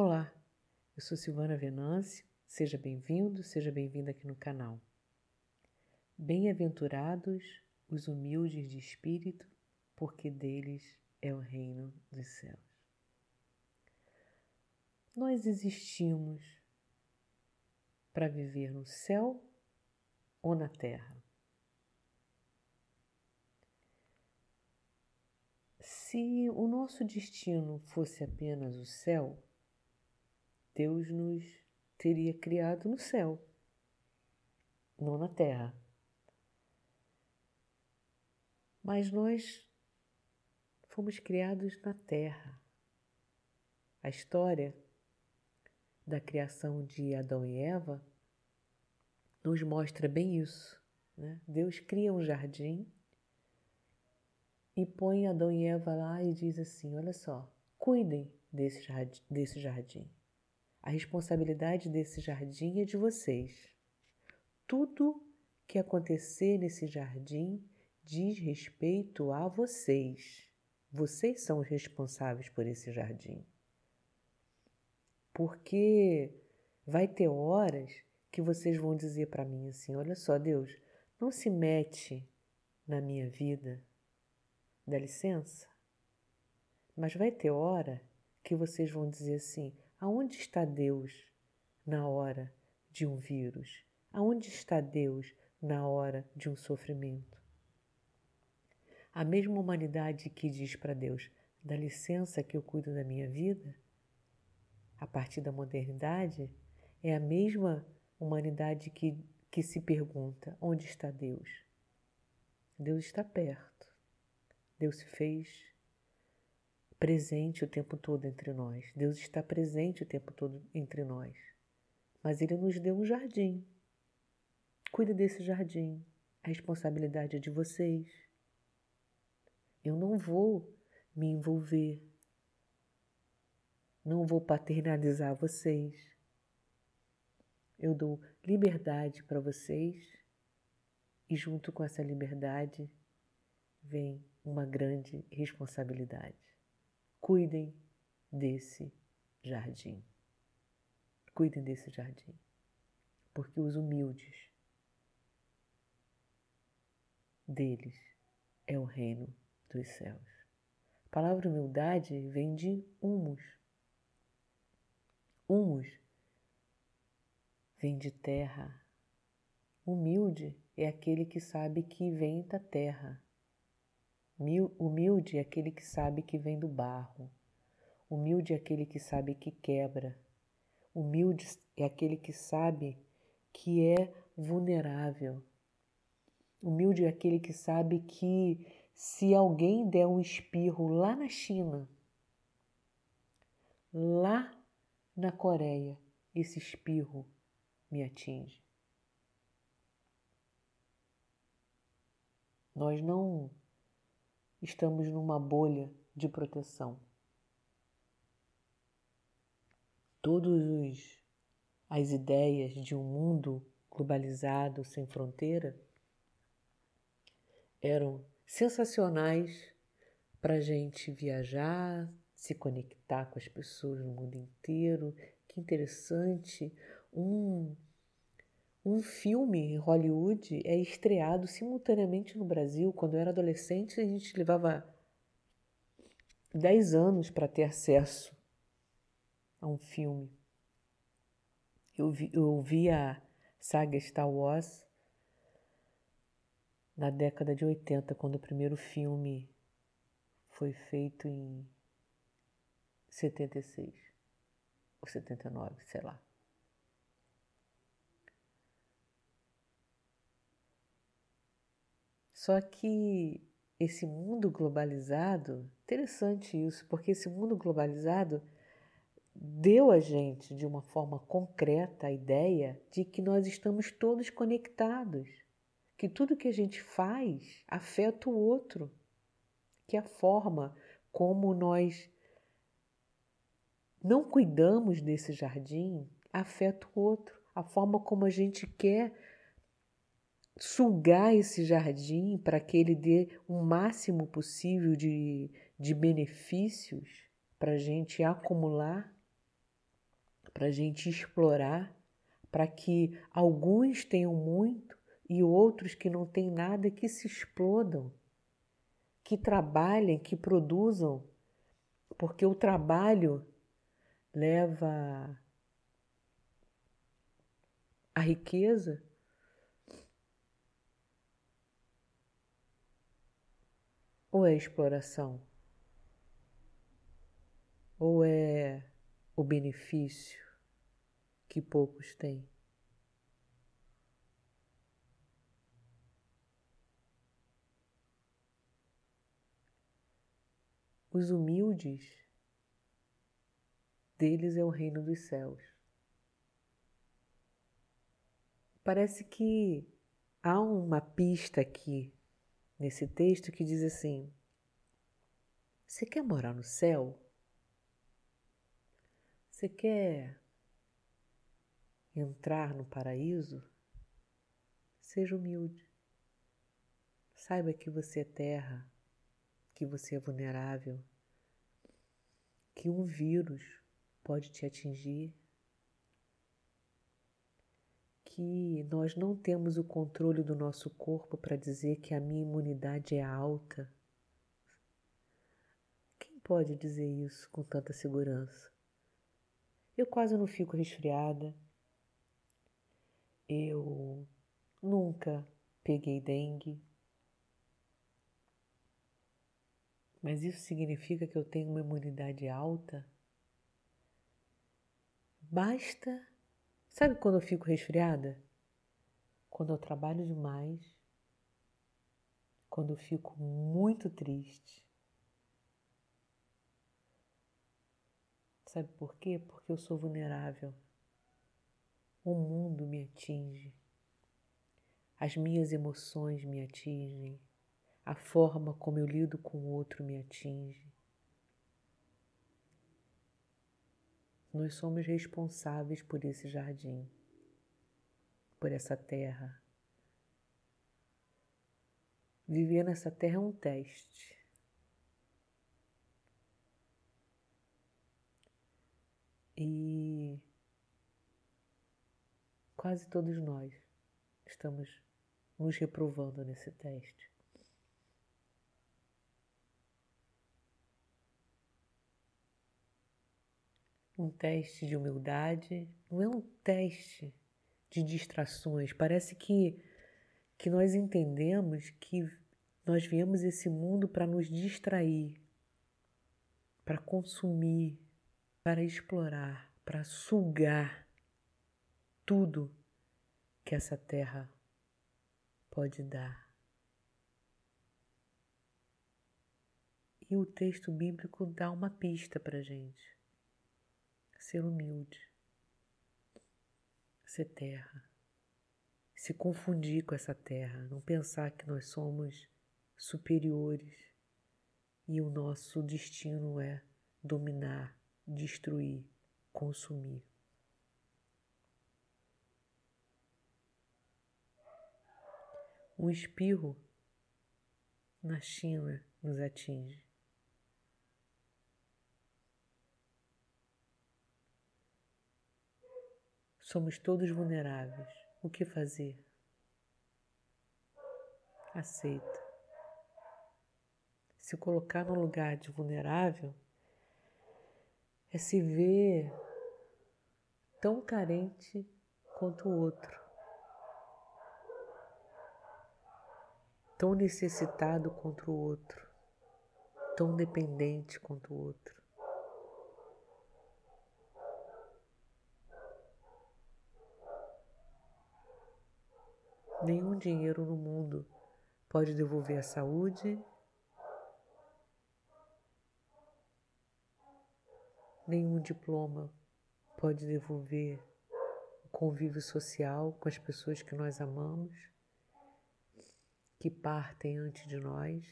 Olá, eu sou Silvana Venâncio, seja bem-vindo, seja bem-vinda aqui no canal. Bem-aventurados os humildes de espírito, porque deles é o reino dos céus. Nós existimos para viver no céu ou na terra. Se o nosso destino fosse apenas o céu, Deus nos teria criado no céu, não na terra. Mas nós fomos criados na terra. A história da criação de Adão e Eva nos mostra bem isso. Né? Deus cria um jardim e põe Adão e Eva lá e diz assim: Olha só, cuidem desse jardim. Desse jardim. A responsabilidade desse jardim é de vocês. Tudo que acontecer nesse jardim diz respeito a vocês. Vocês são os responsáveis por esse jardim. Porque vai ter horas que vocês vão dizer para mim assim: olha só, Deus, não se mete na minha vida, dá licença. Mas vai ter hora que vocês vão dizer assim: Aonde está Deus na hora de um vírus? Aonde está Deus na hora de um sofrimento? A mesma humanidade que diz para Deus: dá licença que eu cuido da minha vida, a partir da modernidade, é a mesma humanidade que, que se pergunta: onde está Deus? Deus está perto. Deus se fez presente o tempo todo entre nós. Deus está presente o tempo todo entre nós. Mas Ele nos deu um jardim. Cuida desse jardim. A responsabilidade é de vocês. Eu não vou me envolver. Não vou paternalizar vocês. Eu dou liberdade para vocês e, junto com essa liberdade, vem uma grande responsabilidade. Cuidem desse jardim. Cuidem desse jardim. Porque os humildes deles é o reino dos céus. A palavra humildade vem de humus. Humus vem de terra. Humilde é aquele que sabe que vem da terra. Humilde é aquele que sabe que vem do barro. Humilde é aquele que sabe que quebra. Humilde é aquele que sabe que é vulnerável. Humilde é aquele que sabe que se alguém der um espirro lá na China, lá na Coreia, esse espirro me atinge. Nós não estamos numa bolha de proteção. Todas as ideias de um mundo globalizado sem fronteira eram sensacionais para a gente viajar, se conectar com as pessoas no mundo inteiro. Que interessante! Um um filme em Hollywood é estreado simultaneamente no Brasil. Quando eu era adolescente, a gente levava 10 anos para ter acesso a um filme. Eu vi, eu vi a saga Star Wars na década de 80, quando o primeiro filme foi feito em 76 ou 79, sei lá. Só que esse mundo globalizado, interessante isso, porque esse mundo globalizado deu a gente de uma forma concreta a ideia de que nós estamos todos conectados, que tudo que a gente faz afeta o outro, que a forma como nós não cuidamos desse jardim afeta o outro, a forma como a gente quer sugar esse jardim para que ele dê o máximo possível de, de benefícios para a gente acumular, para a gente explorar, para que alguns tenham muito e outros que não têm nada que se explodam, que trabalhem, que produzam, porque o trabalho leva a riqueza. Ou é exploração? Ou é o benefício que poucos têm? Os humildes, deles é o reino dos céus. Parece que há uma pista aqui nesse texto que diz assim: Você quer morar no céu? Você quer entrar no paraíso? Seja humilde. Saiba que você é terra, que você é vulnerável, que um vírus pode te atingir, que nós não temos o controle do nosso corpo para dizer que a minha imunidade é alta. Quem pode dizer isso com tanta segurança? Eu quase não fico resfriada. Eu nunca peguei dengue. Mas isso significa que eu tenho uma imunidade alta? Basta Sabe quando eu fico resfriada? Quando eu trabalho demais, quando eu fico muito triste. Sabe por quê? Porque eu sou vulnerável. O mundo me atinge. As minhas emoções me atingem. A forma como eu lido com o outro me atinge. Nós somos responsáveis por esse jardim, por essa terra. Viver nessa terra é um teste. E quase todos nós estamos nos reprovando nesse teste. Um teste de humildade, não é um teste de distrações. Parece que, que nós entendemos que nós viemos esse mundo para nos distrair, para consumir, para explorar, para sugar tudo que essa terra pode dar. E o texto bíblico dá uma pista para gente ser humilde, ser terra, se confundir com essa terra, não pensar que nós somos superiores e o nosso destino é dominar, destruir, consumir. Um espirro na China nos atinge. Somos todos vulneráveis. O que fazer? Aceita. Se colocar no lugar de vulnerável é se ver tão carente quanto o outro, tão necessitado quanto o outro, tão dependente quanto o outro. Nenhum dinheiro no mundo pode devolver a saúde, nenhum diploma pode devolver o convívio social com as pessoas que nós amamos, que partem antes de nós.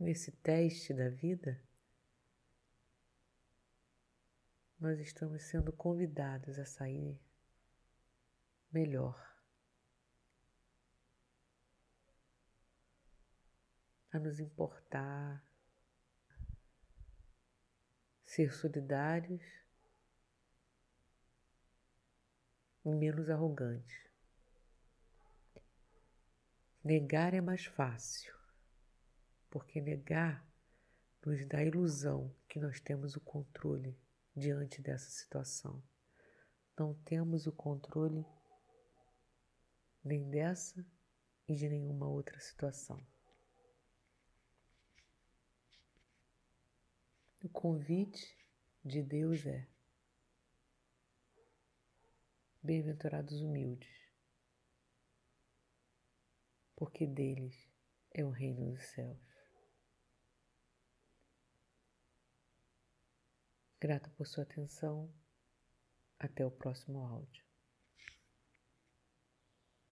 Nesse teste da vida, nós estamos sendo convidados a sair melhor. a nos importar, ser solidários e menos arrogantes. Negar é mais fácil, porque negar nos dá a ilusão que nós temos o controle diante dessa situação. Não temos o controle nem dessa e de nenhuma outra situação. O convite de Deus é: Bem-aventurados humildes, porque deles é o reino dos céus. Grato por sua atenção. Até o próximo áudio.